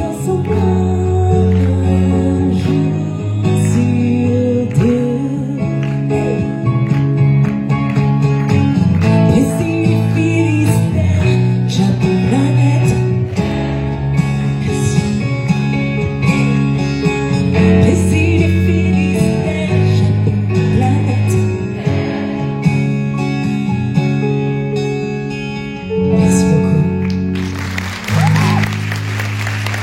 feel so good.